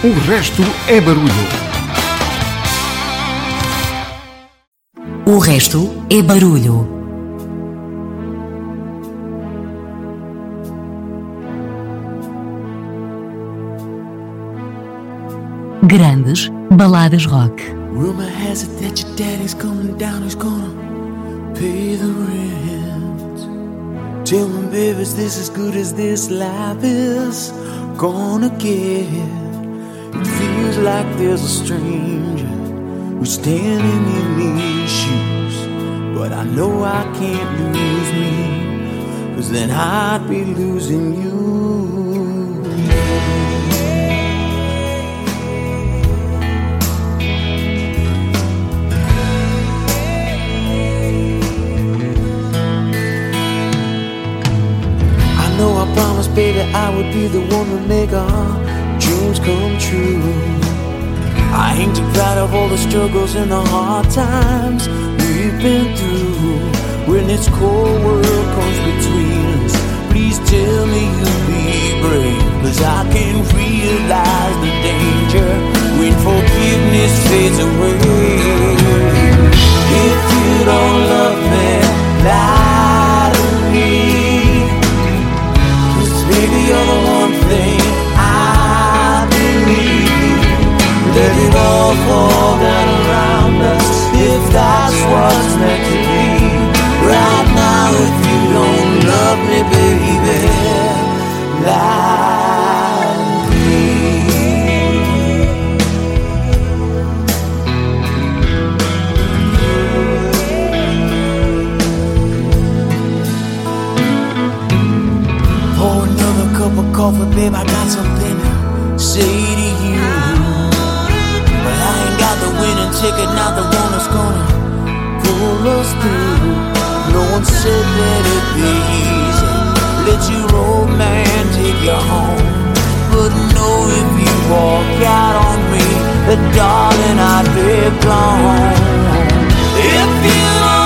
O resto é barulho. O resto é barulho. Grandes baladas rock. Rumor has it that your daddy's coming down, he's gonna pay the rent. Tell me, baby, is this as good as this life is gonna get? Like there's a stranger who's standing in these shoes. But I know I can't lose me, cause then I'd be losing you. I know I promised, baby, I would be the one to make our dreams come true. I ain't too proud of all the struggles and the hard times we've been through. When this cold world comes between us, please tell me you'll be brave. Cause I can realize the danger when forgiveness fades away. If you don't love me, lie to me. Cause baby, you're the one Let it all fall down around us if that's what's meant to be. Right now, if you don't love me, baby, lie me. Pour another cup of coffee, babe. I got something ticket, not the one that's gonna pull us through. No one said let it be easy. Let your old man take you home. But know if you walk out on me, then darling, I'd be gone. If you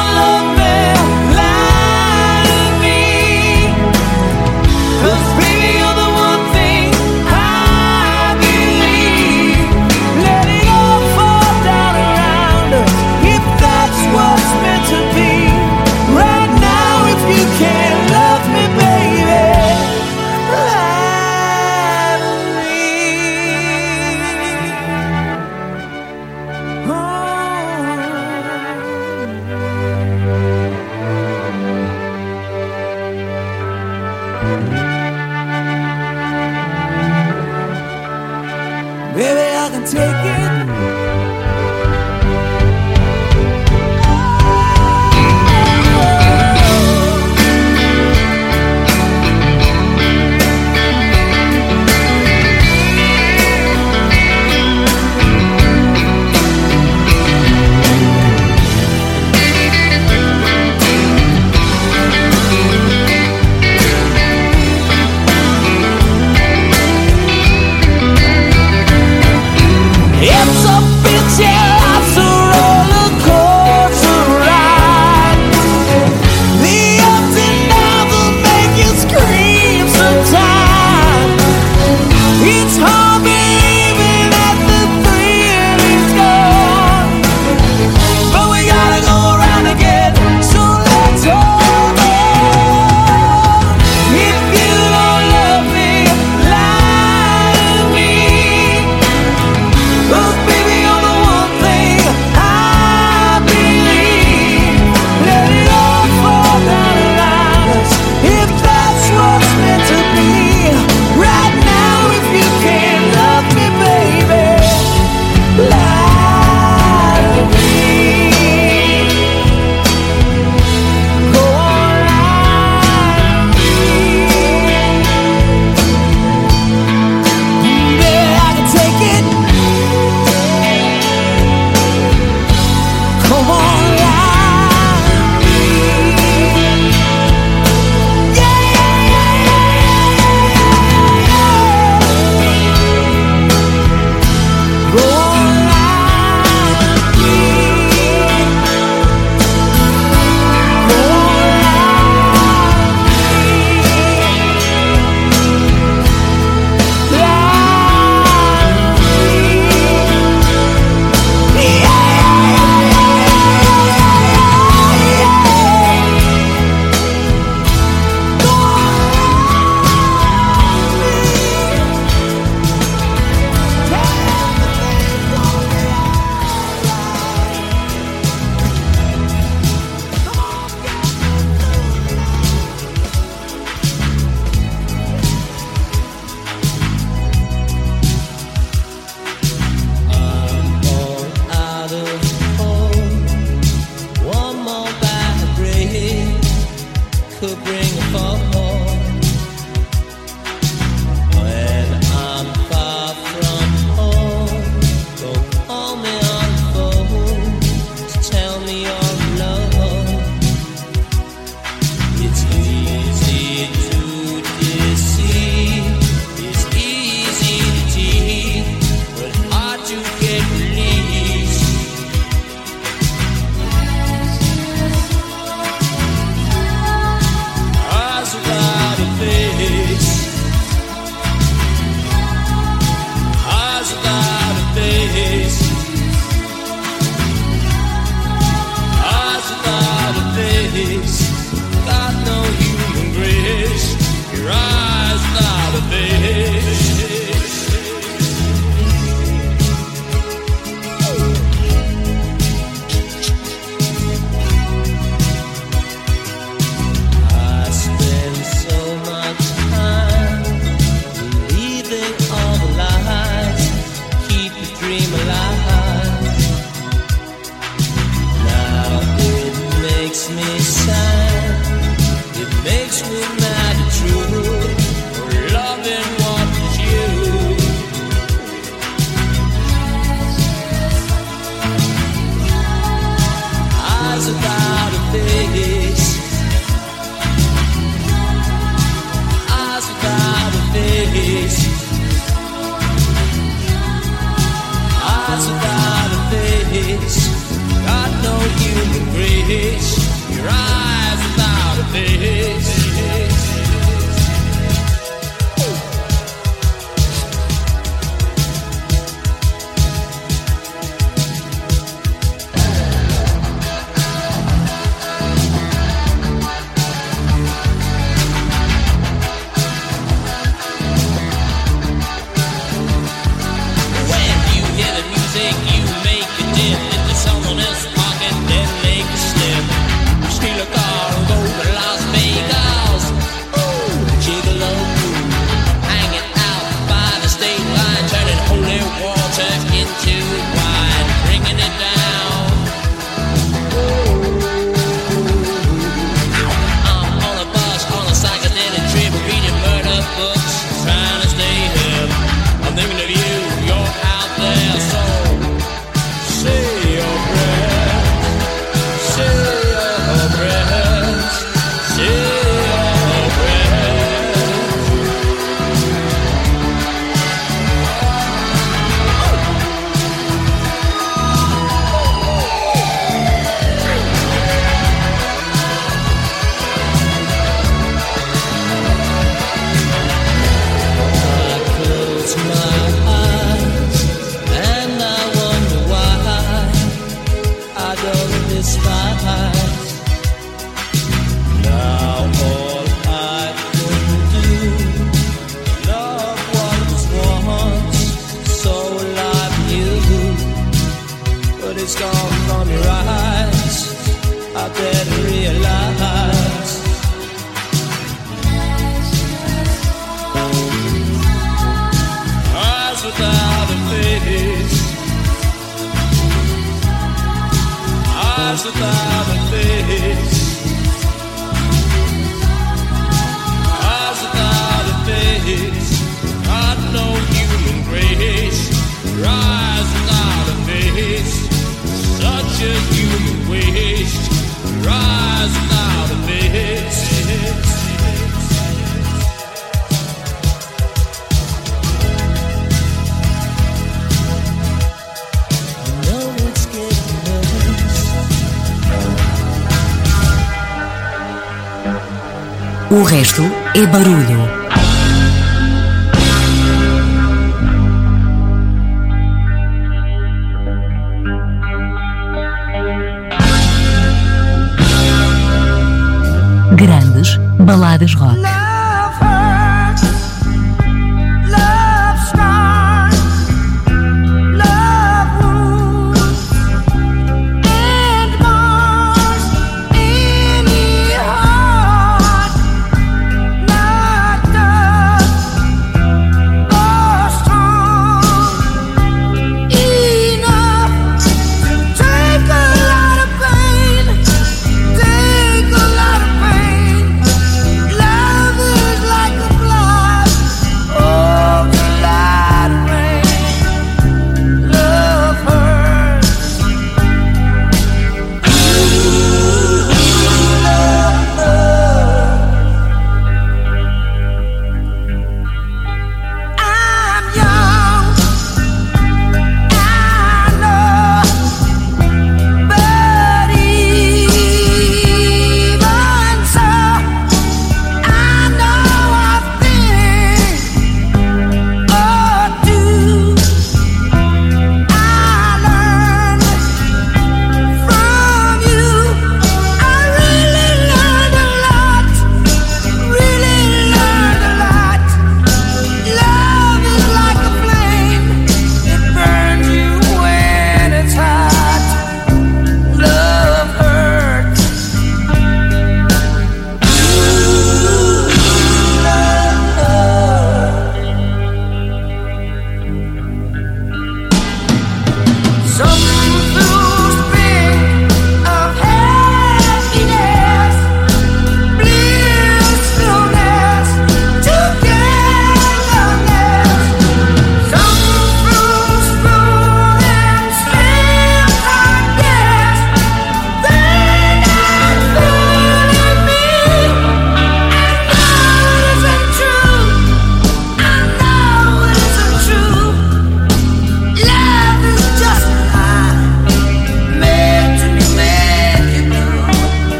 O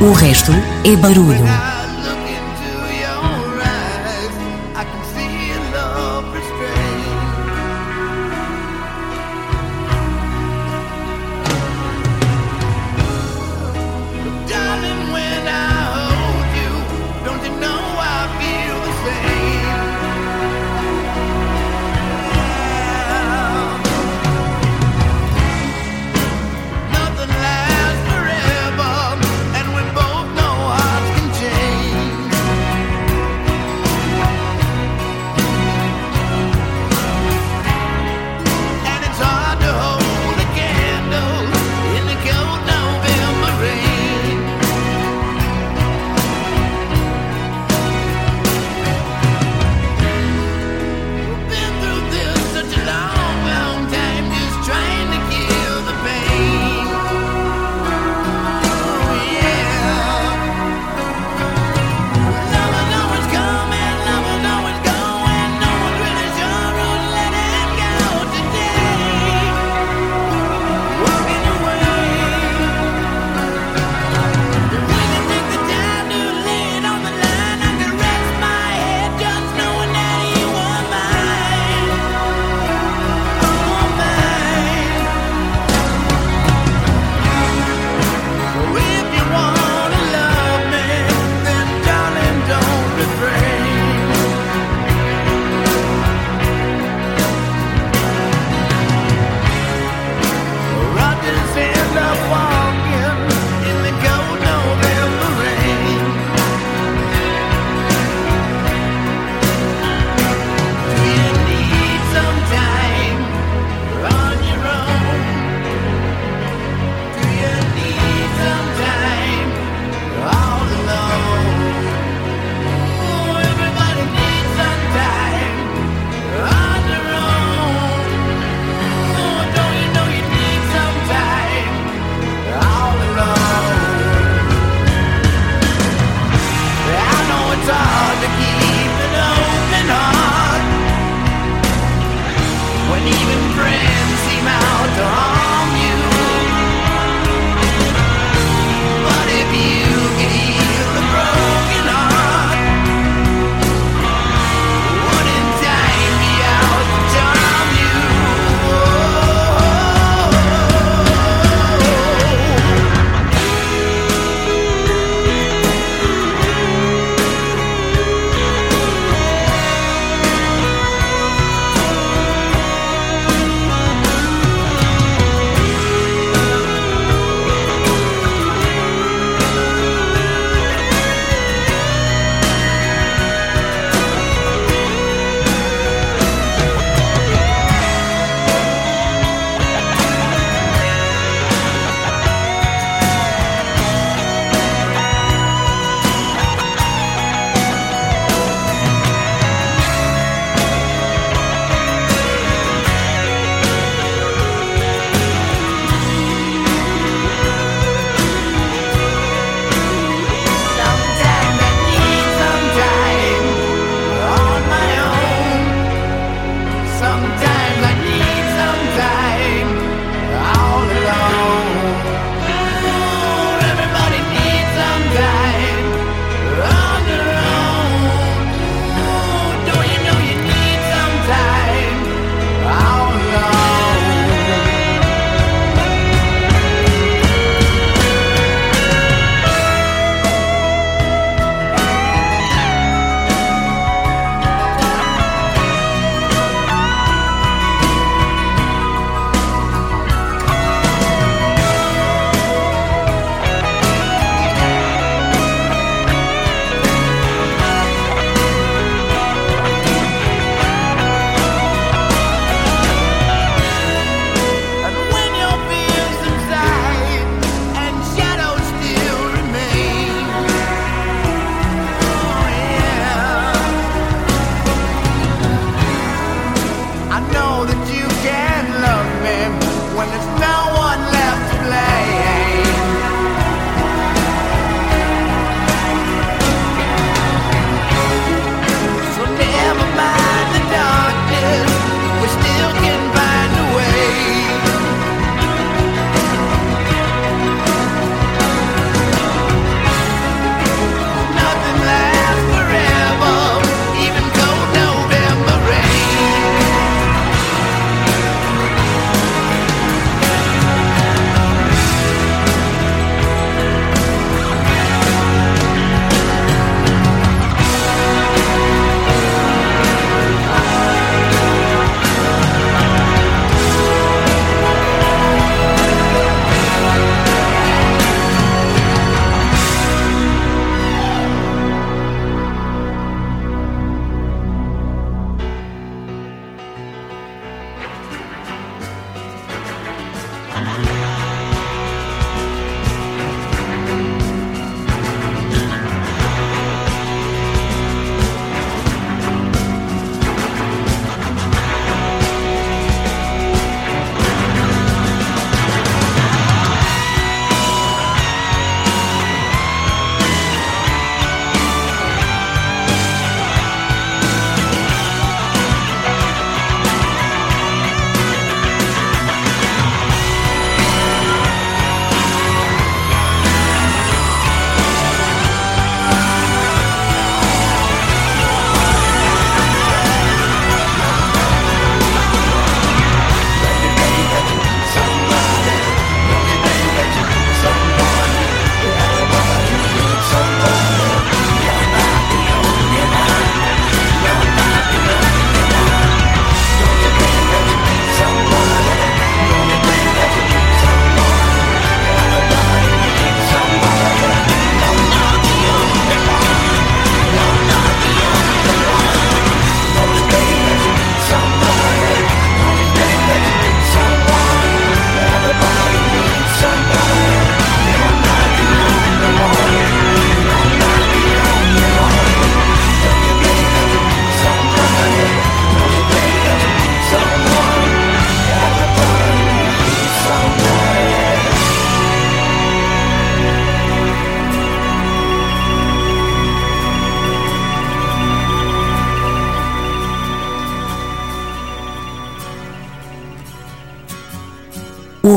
O resto é barulho.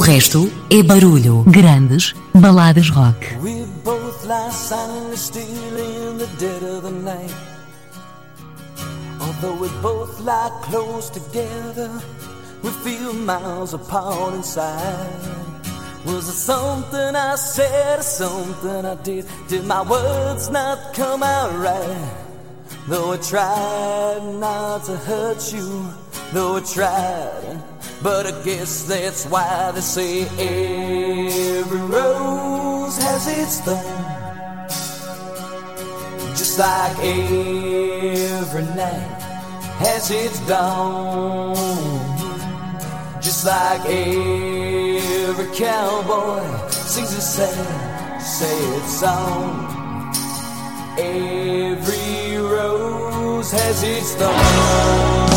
Resto é barulho. Grandes baladas rock. We both lie silently still in the dead of the night. Although we both lie close together, we feel miles apart inside. Was it something I said or something I did? Did my words not come out right? Though I tried not to hurt you, though I tried. But I guess that's why they say every rose has its thorn. Just like every night has its dawn. Just like every cowboy sings a sad, sad song. Every rose has its thorn.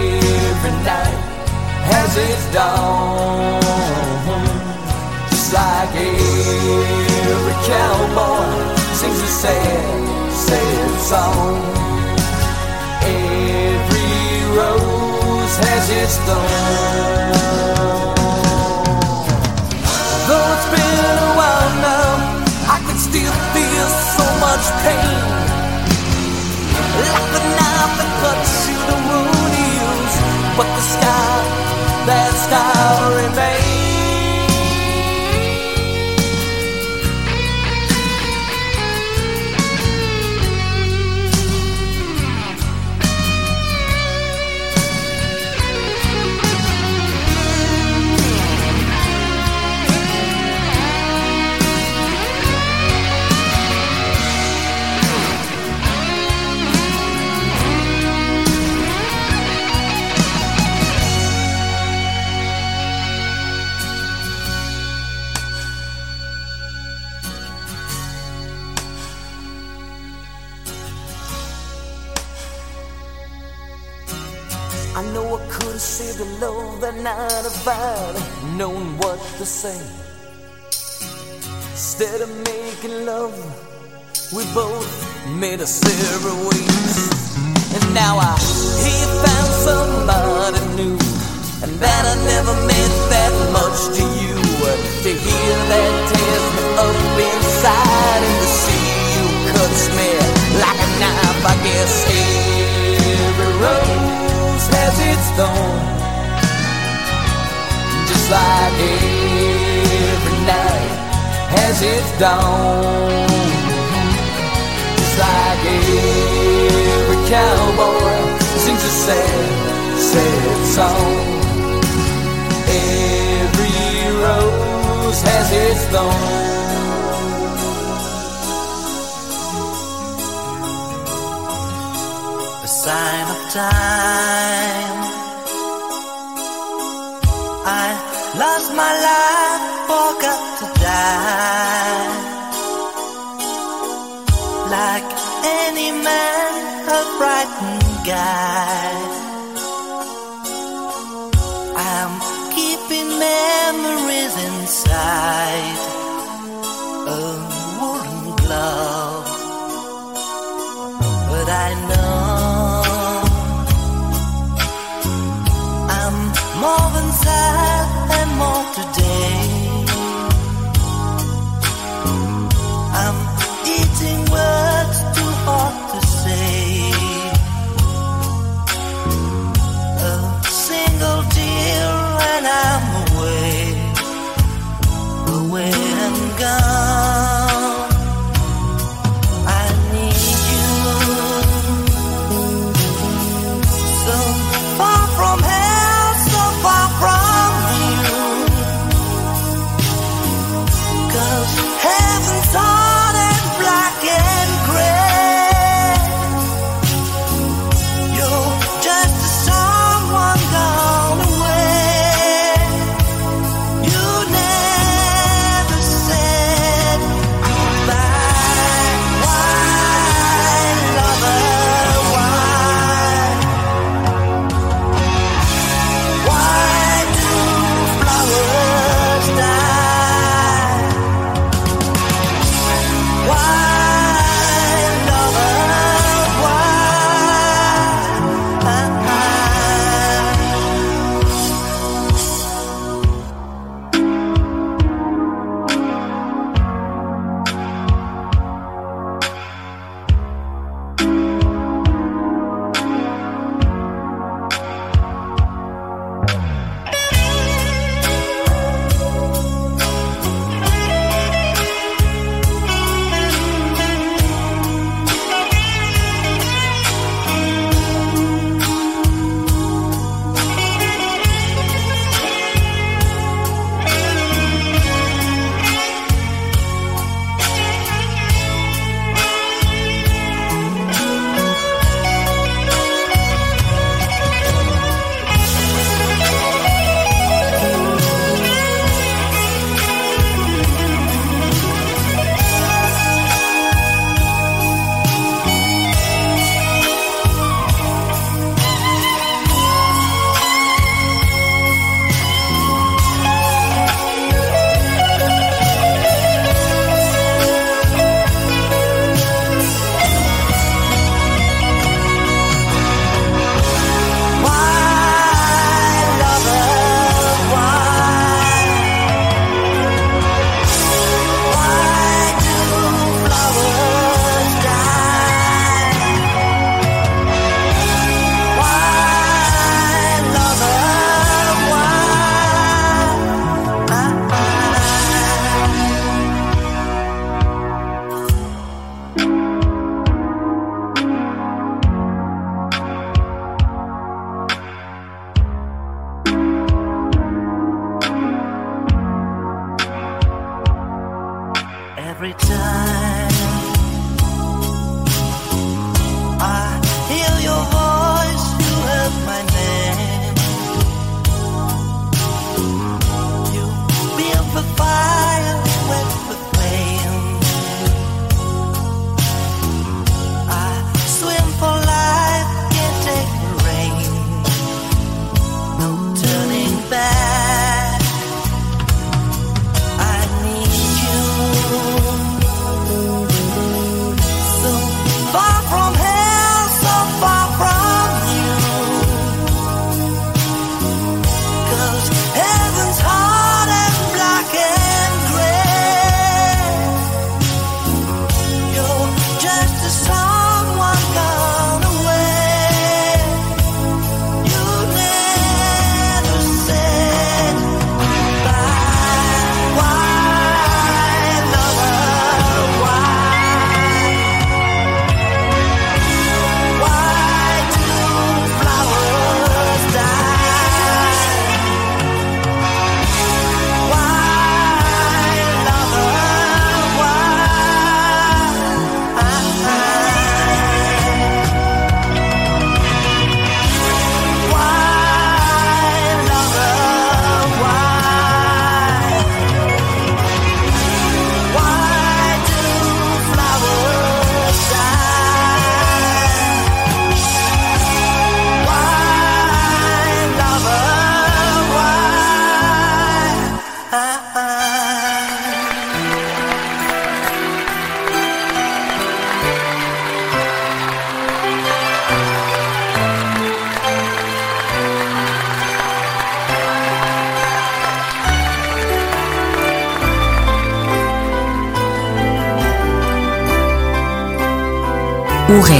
night has its dawn, just like every cowboy sings a sad, sad song. Every rose has its thorn. Though it's been a while now, I can still feel so much pain. But the sky, that sky remains. I'd known what to say. Instead of making love, we both made us separate ways. And now I he found somebody new, and that I never meant that much to you. To hear that tears me up inside, and to see you cuts me like a knife. I guess every rose has its thorn, like every night has its dawn. Just like every cowboy sings a sad, sad song. Every rose has its thorn. A sign of time. I lost my life, forgot to die. Like any man, a frightened guy. I'm keeping memories inside a woolen glove. But I know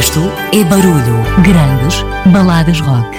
resto é barulho. Grandes baladas rock.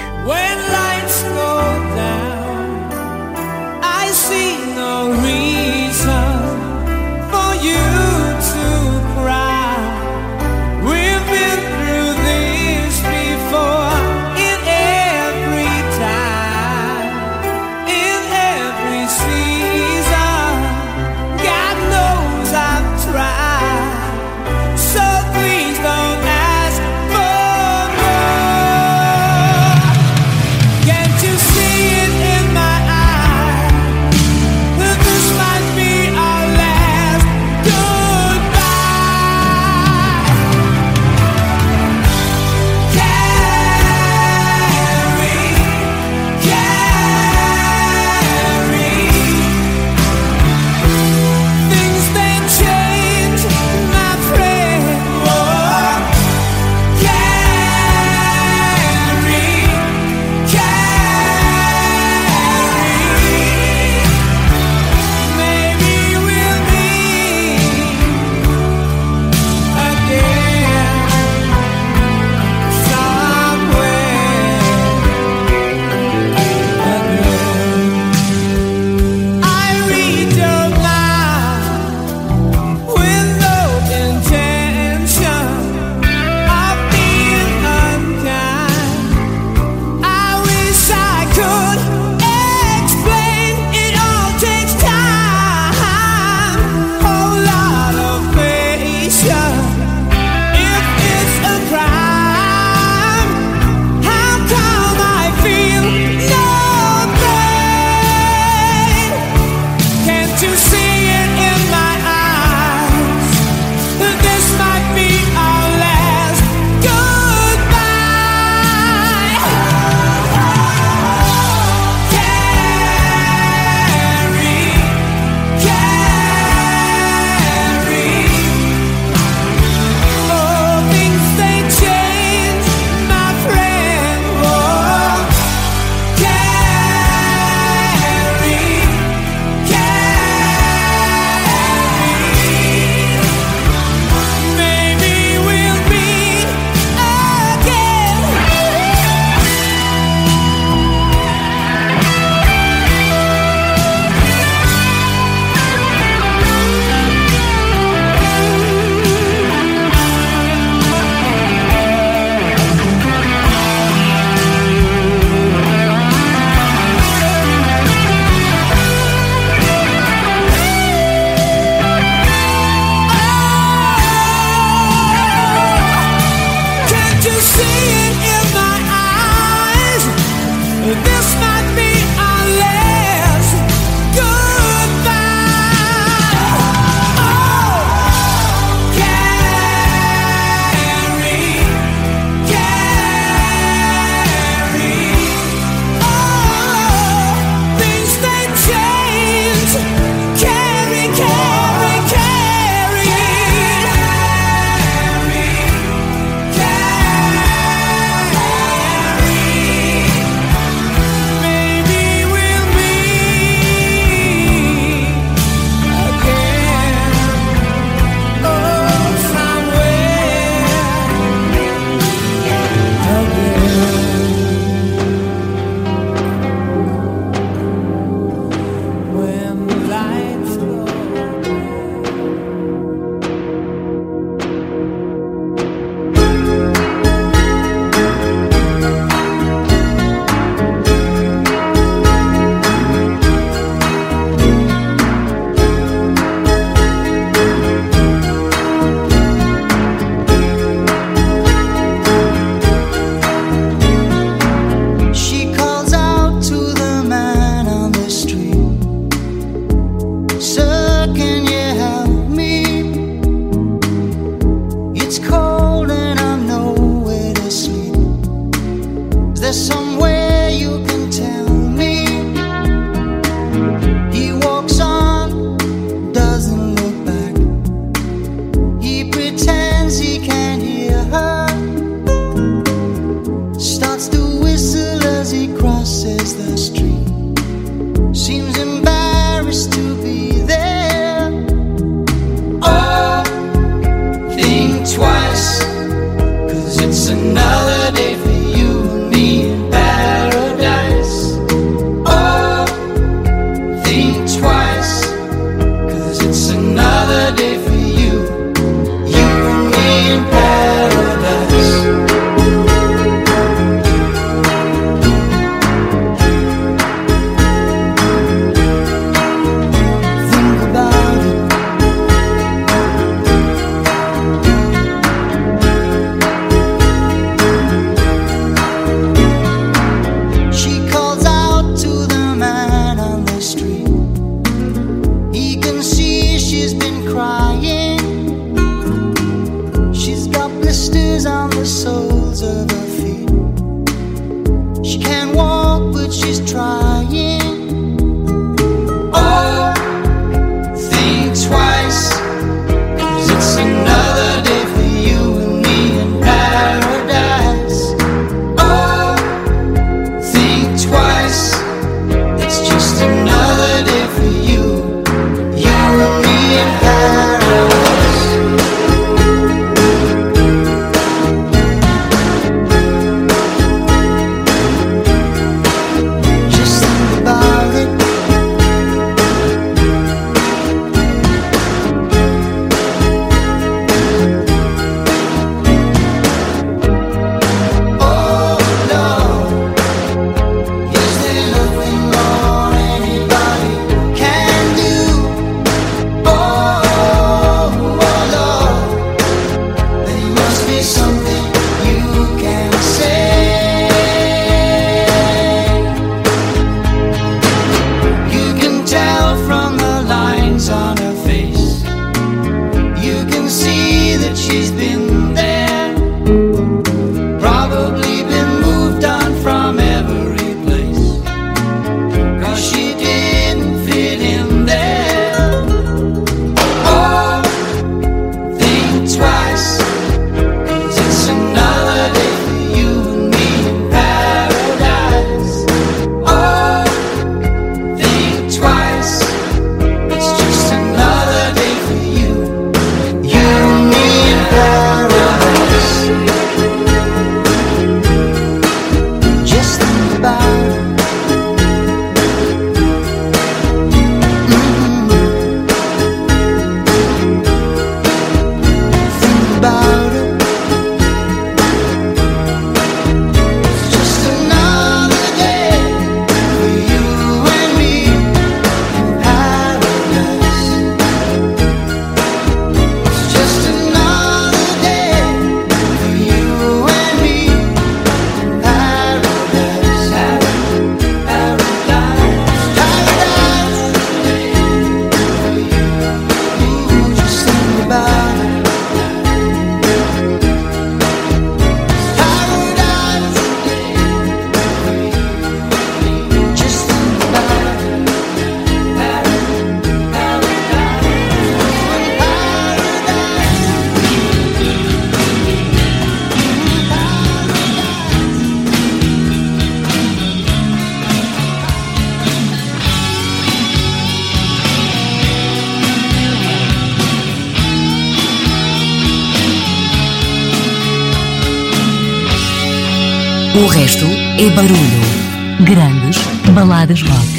Resto é barulho. Grandes baladas rock.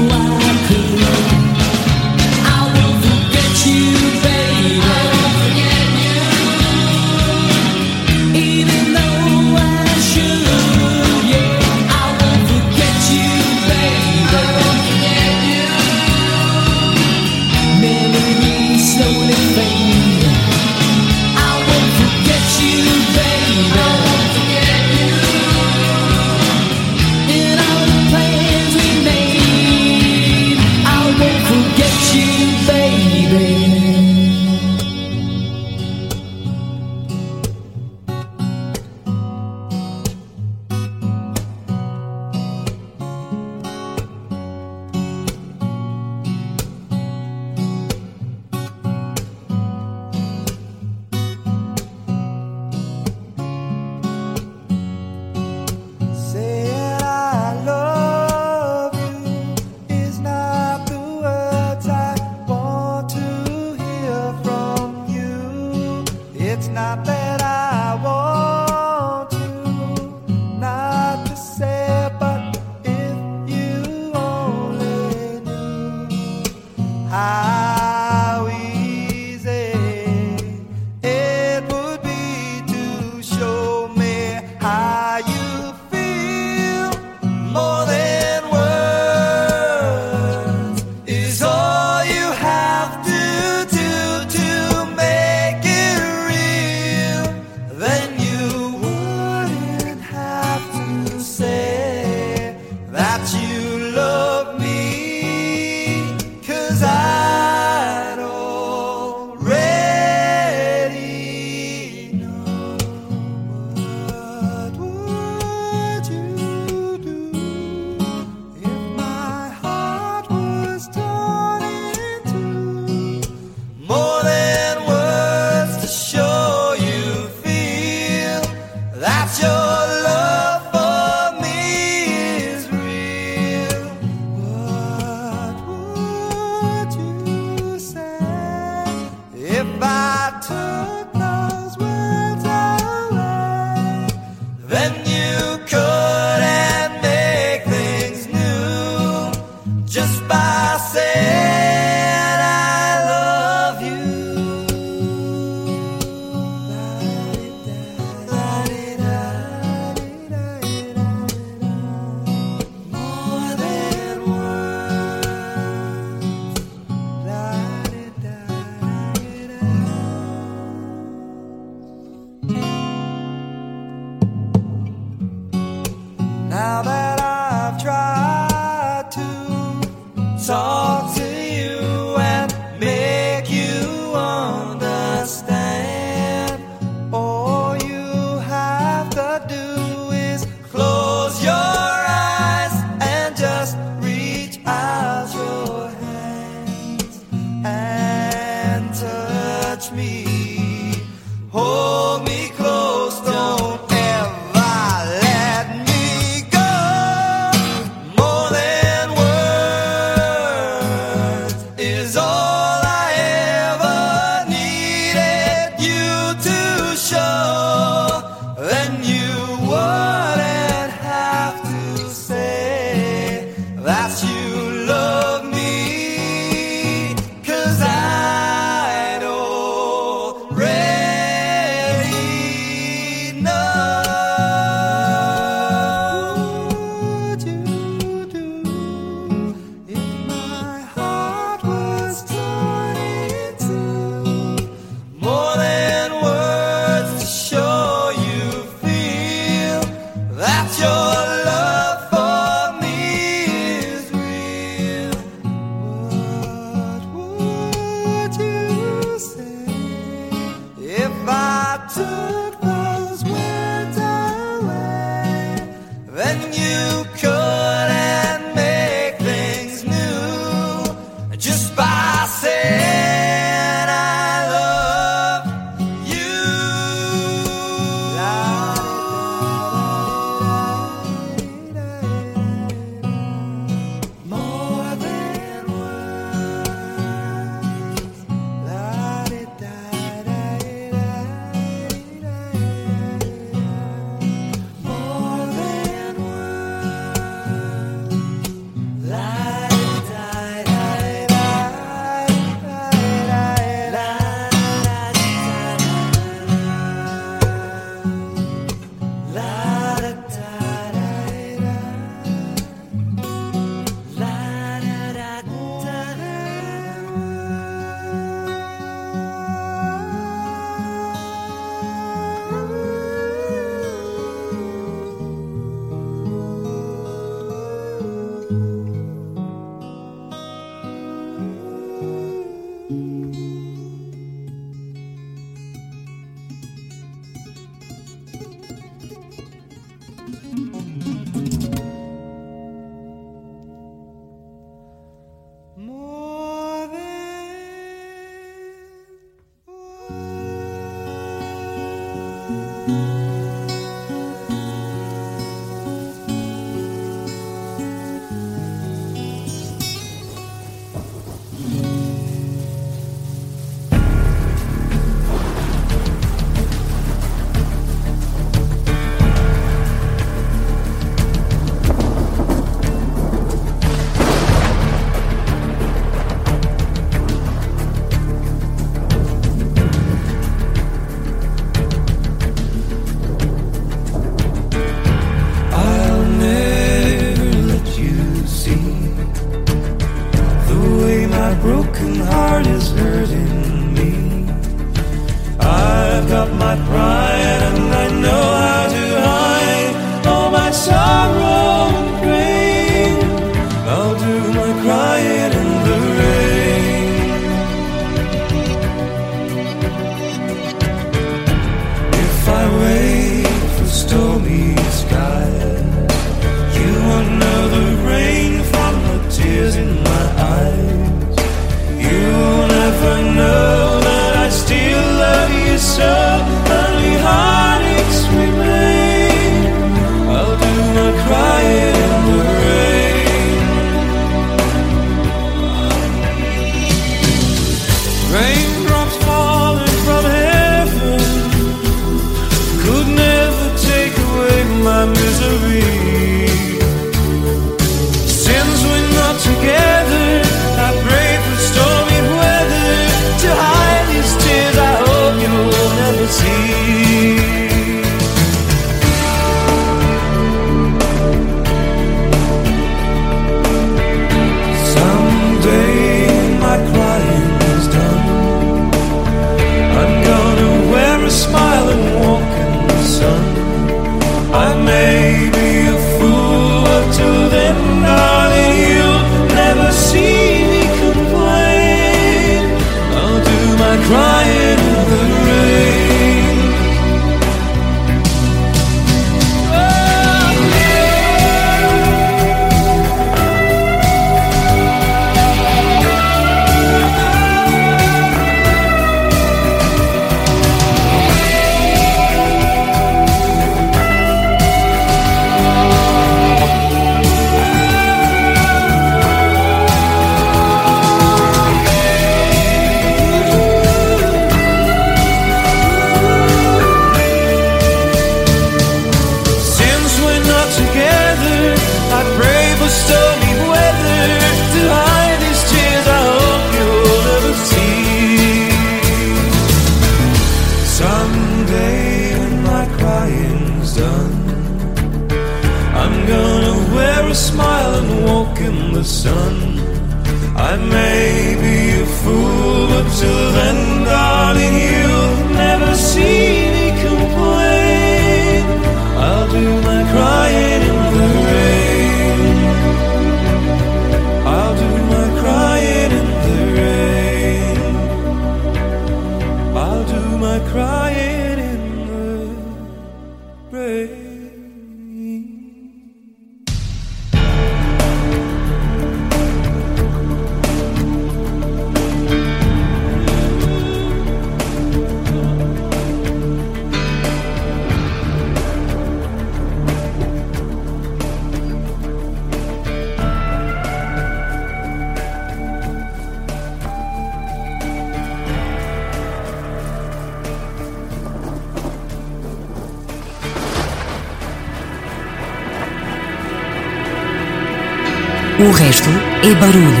Между и Баруну.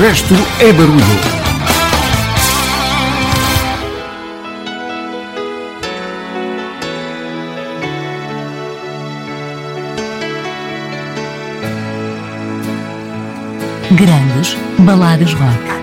Resto é barulho. Grandes baladas rock.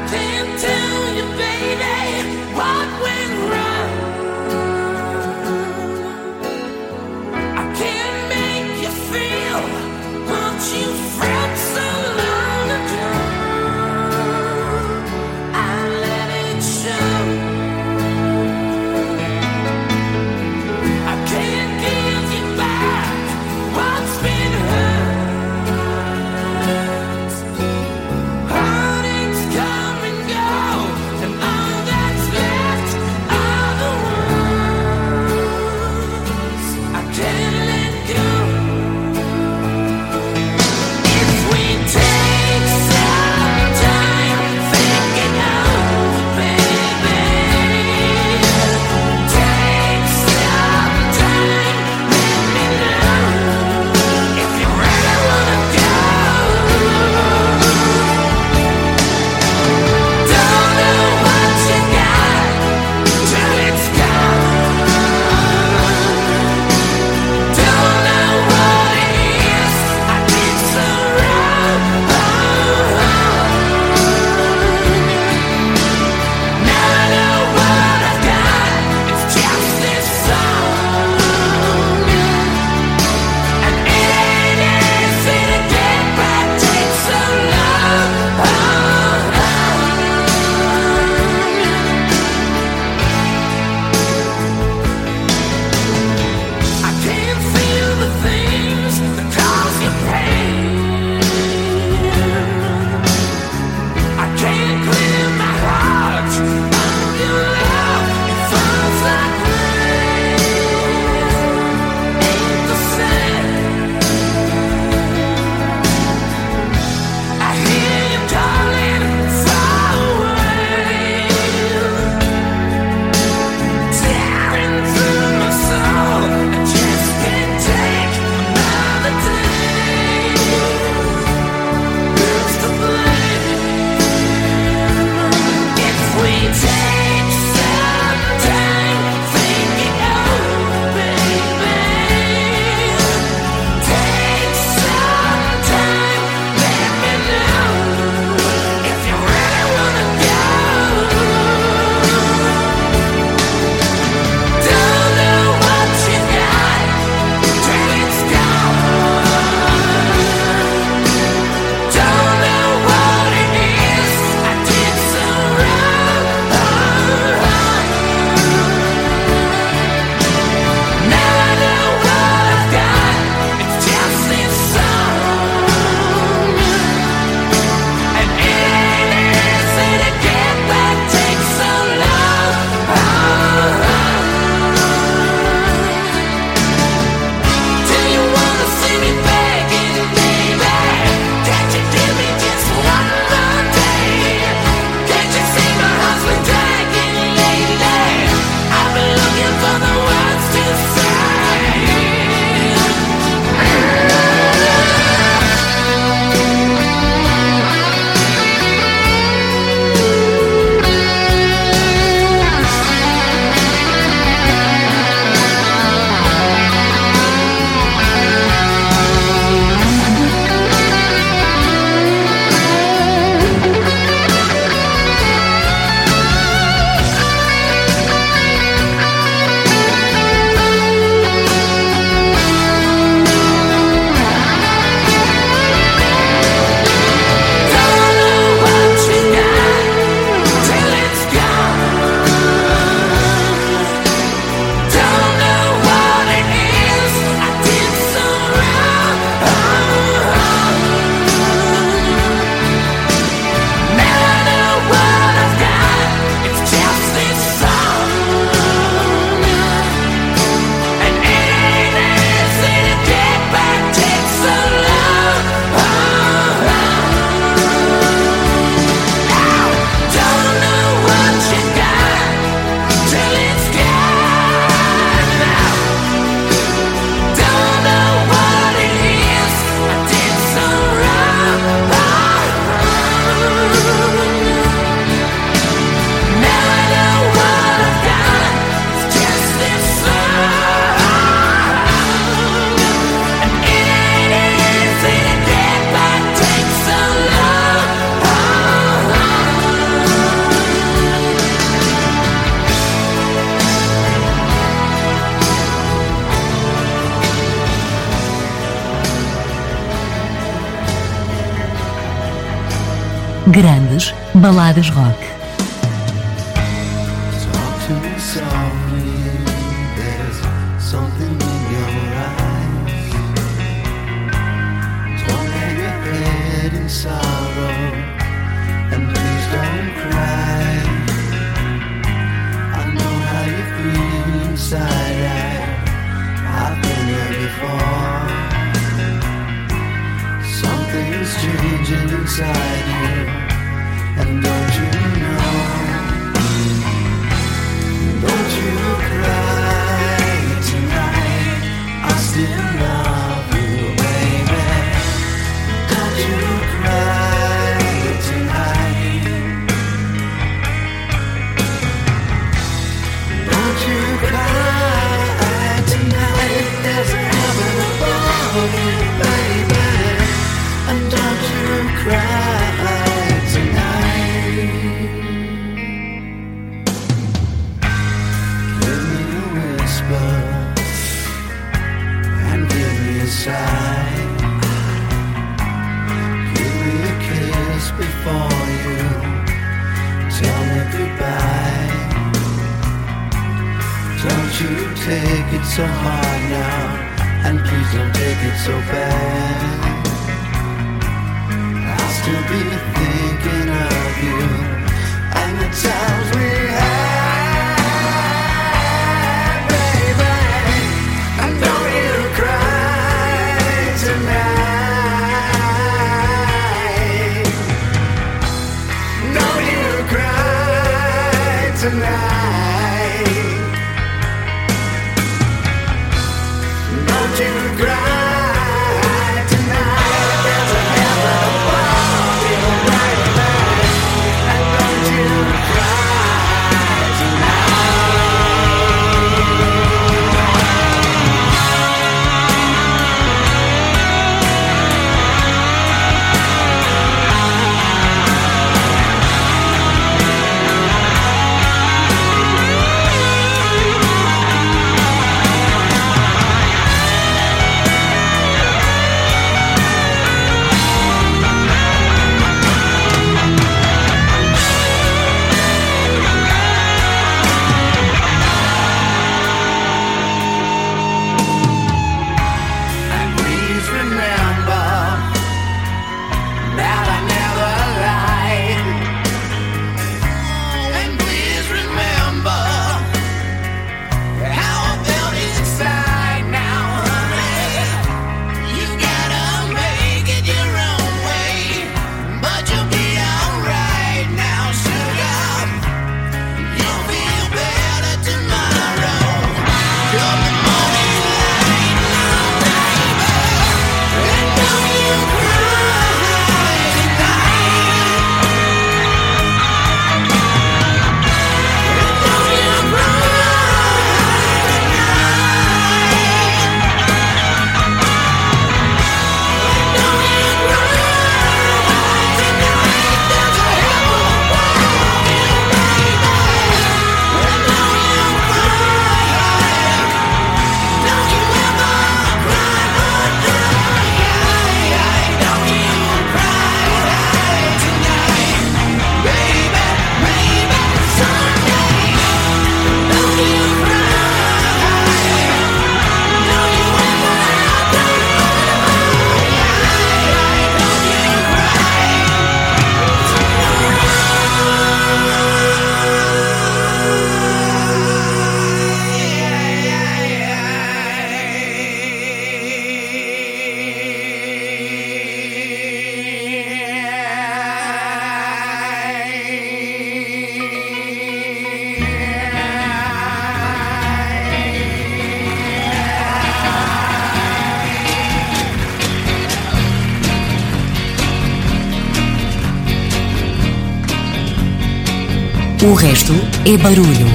e barulho.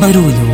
Barulho.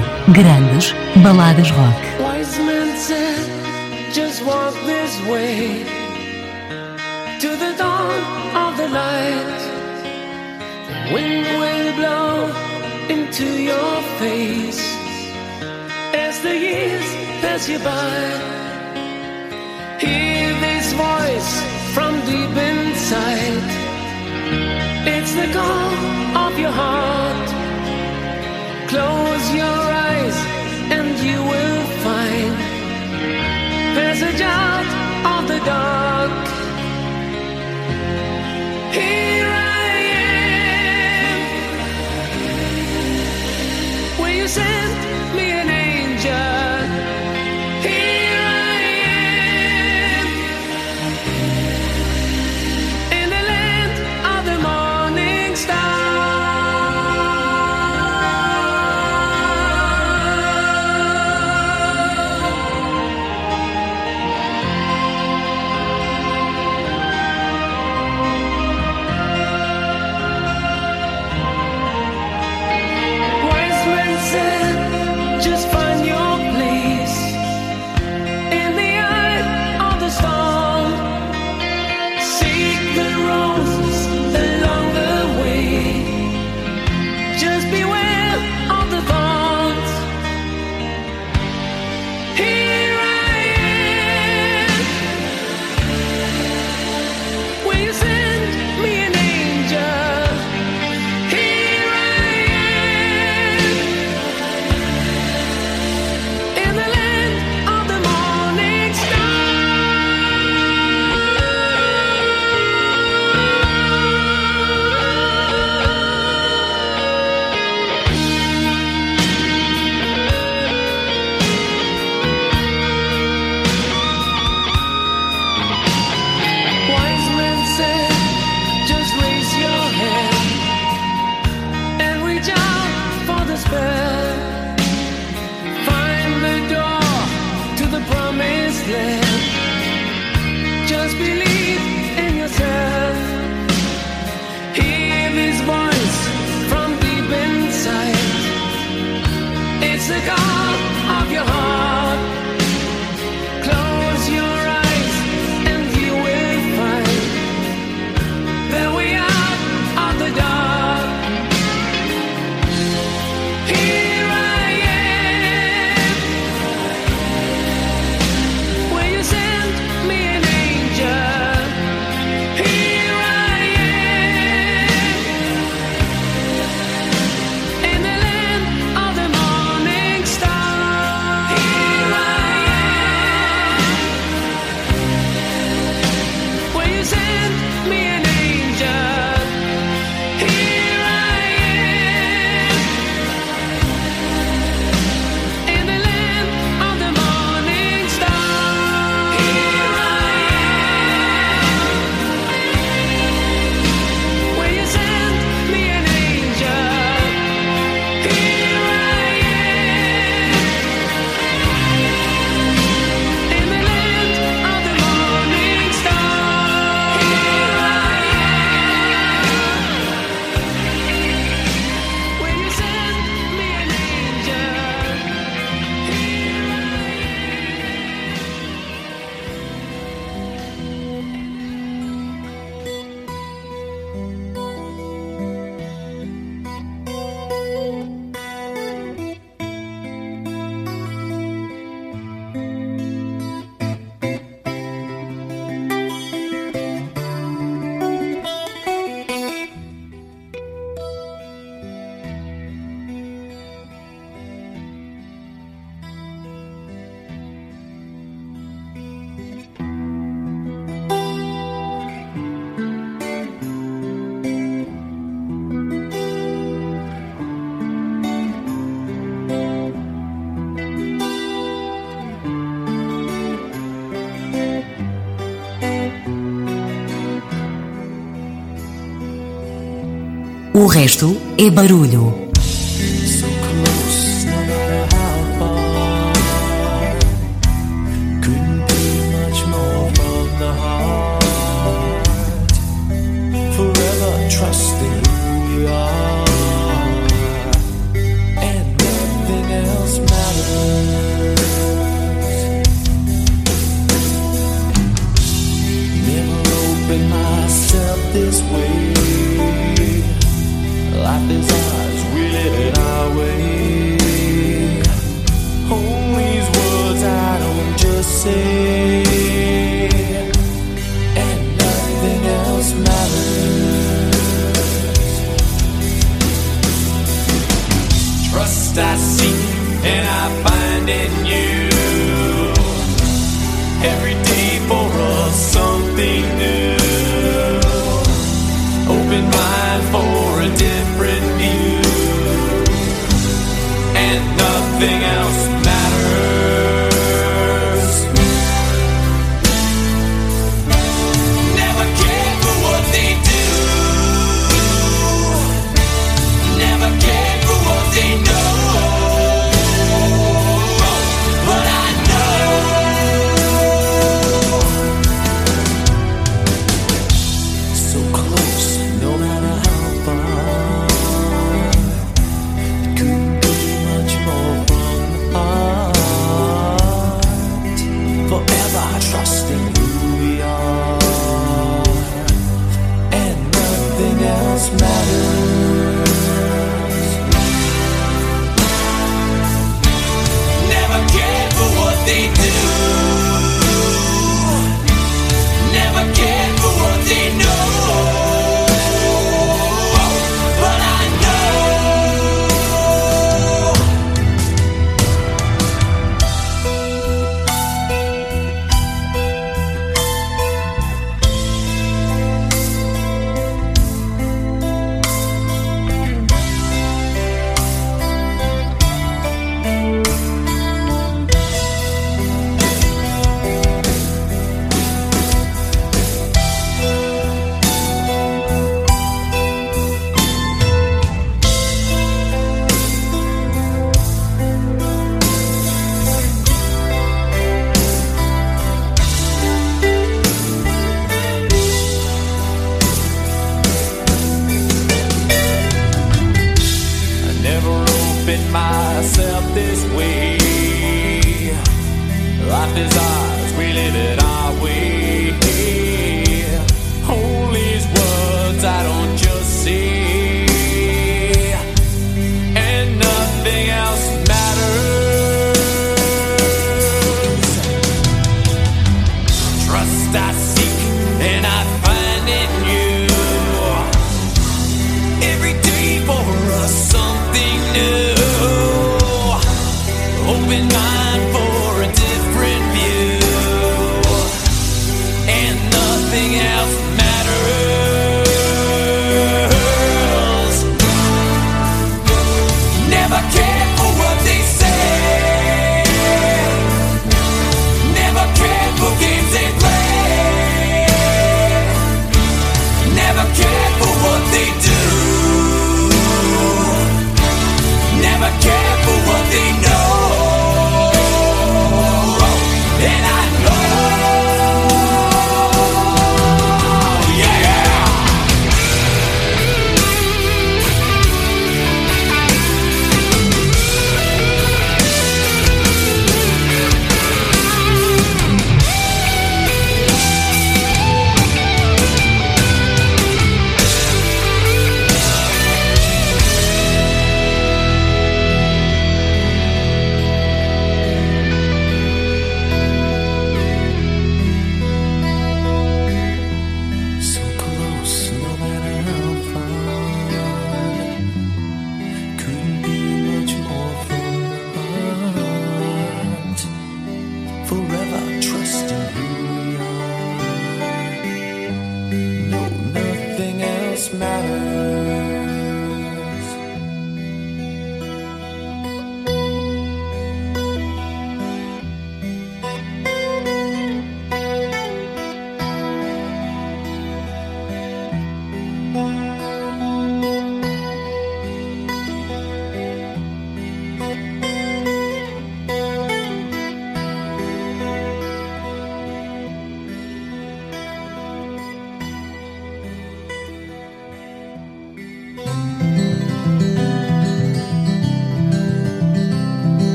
Resto é barulho.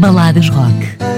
Baladas rock.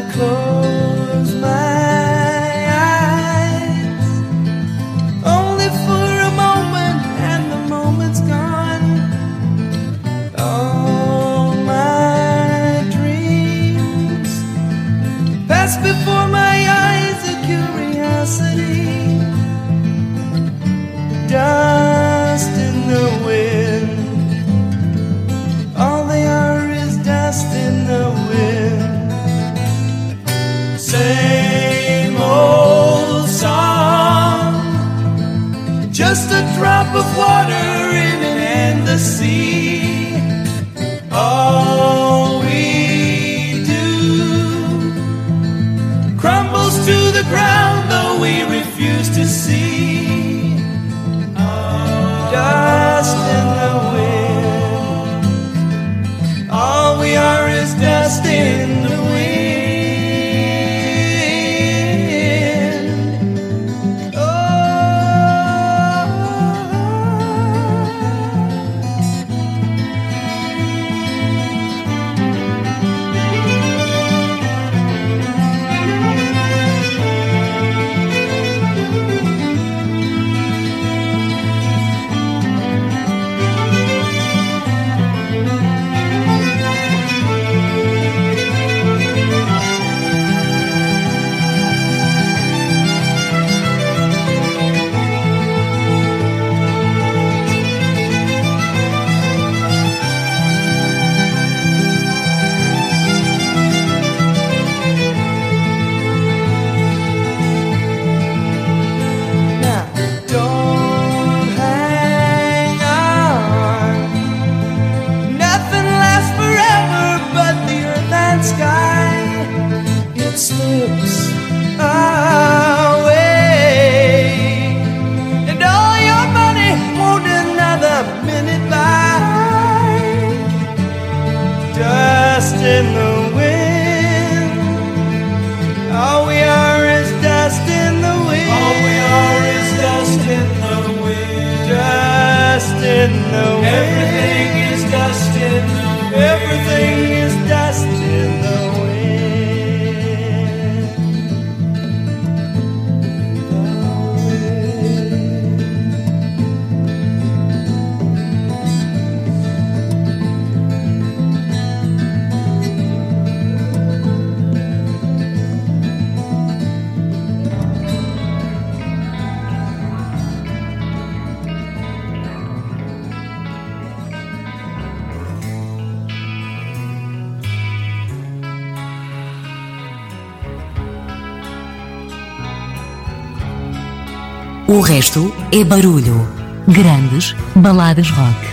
O resto é barulho. Grandes baladas rock.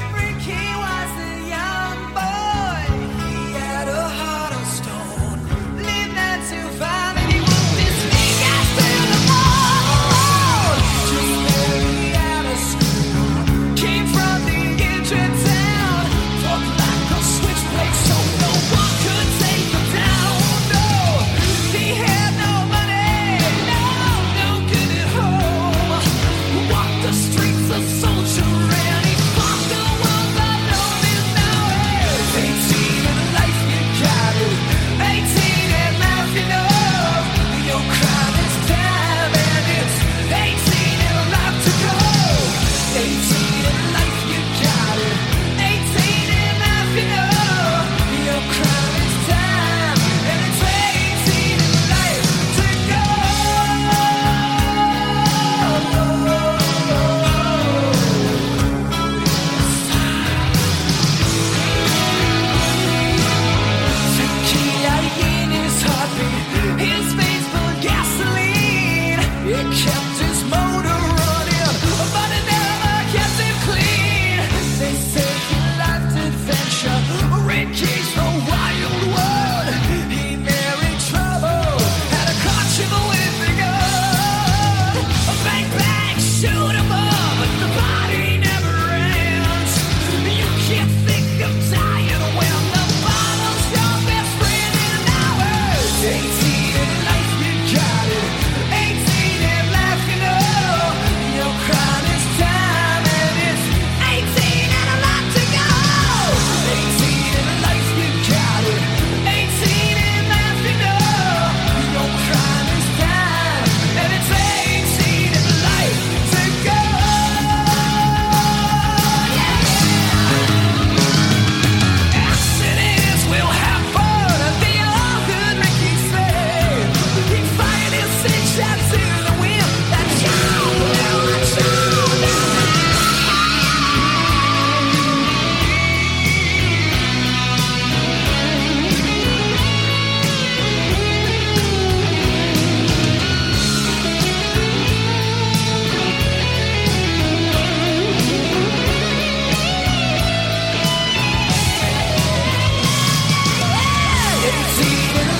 Thank you.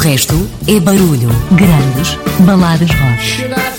O resto é barulho. Grandes baladas rock.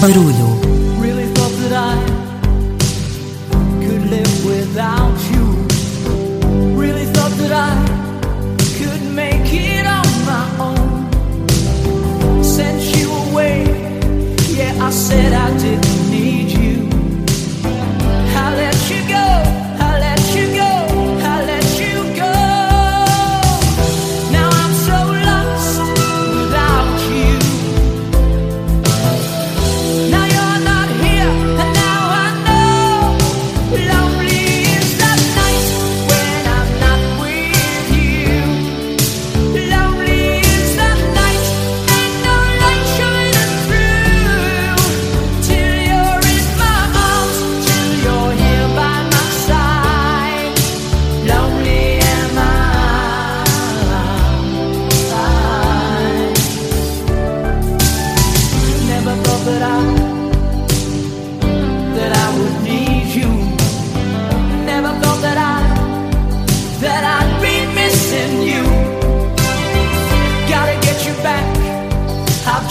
Barulho.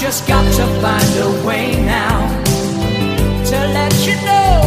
just got to find a way now to let you know.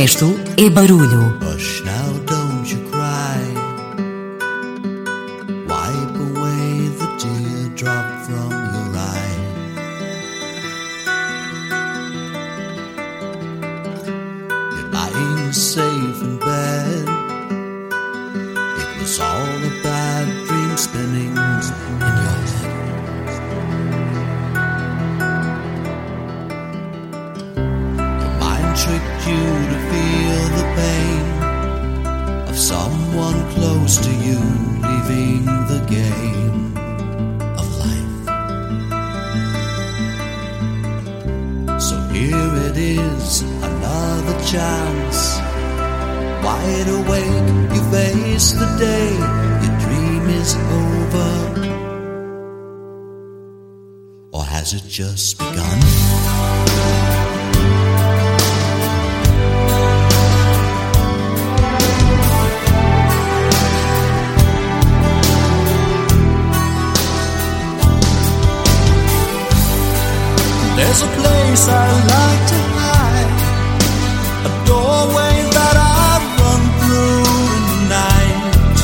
resto é barulho. comes to you leaving the game of life. So here it is, another chance. Wide awake, you face the day, your dream is over. Or has it just begun? There's a place I like to hide, a doorway that I run through in the night.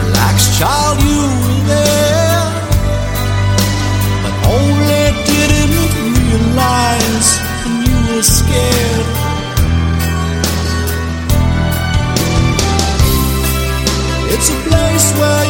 Relax, child, you were there, but only didn't realize and you were scared. It's a place where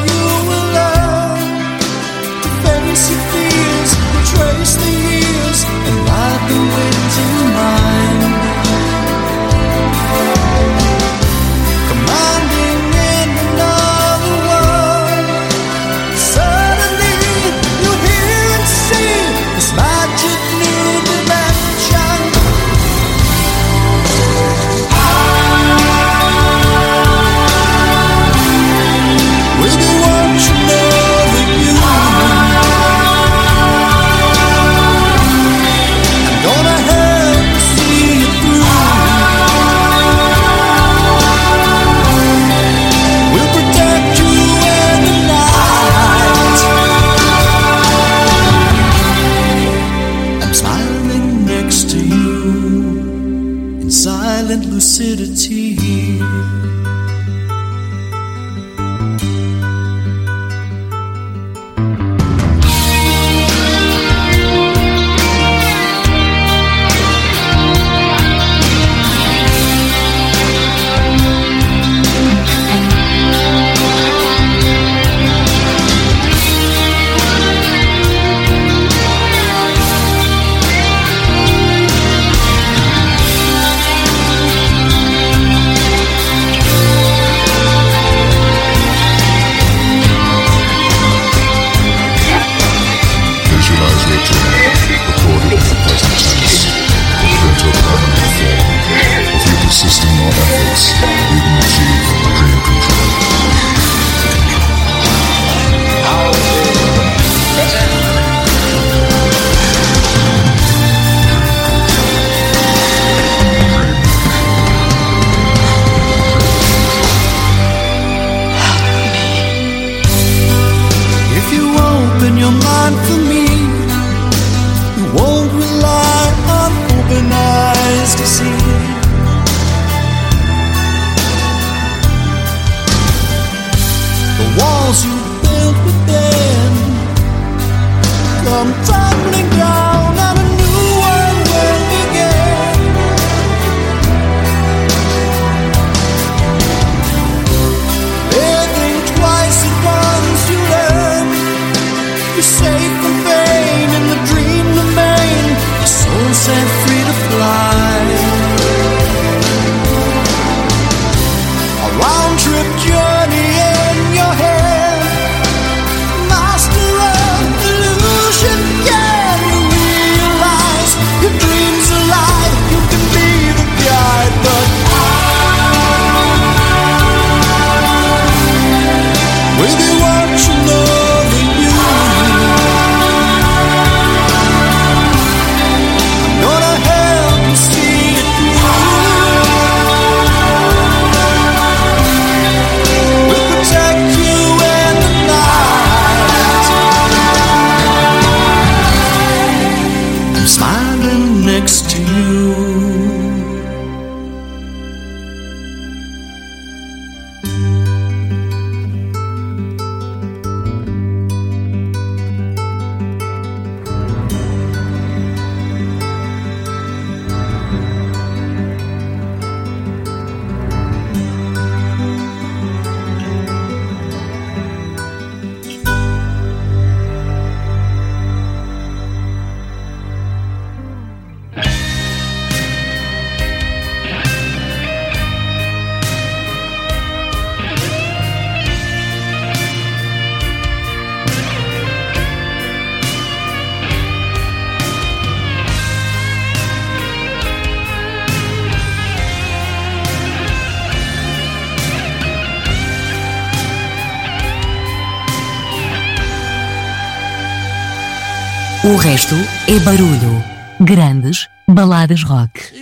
pain and the dream remain. The soul set free to fly. Barulho. Grandes baladas rock.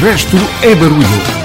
Resto é barulho.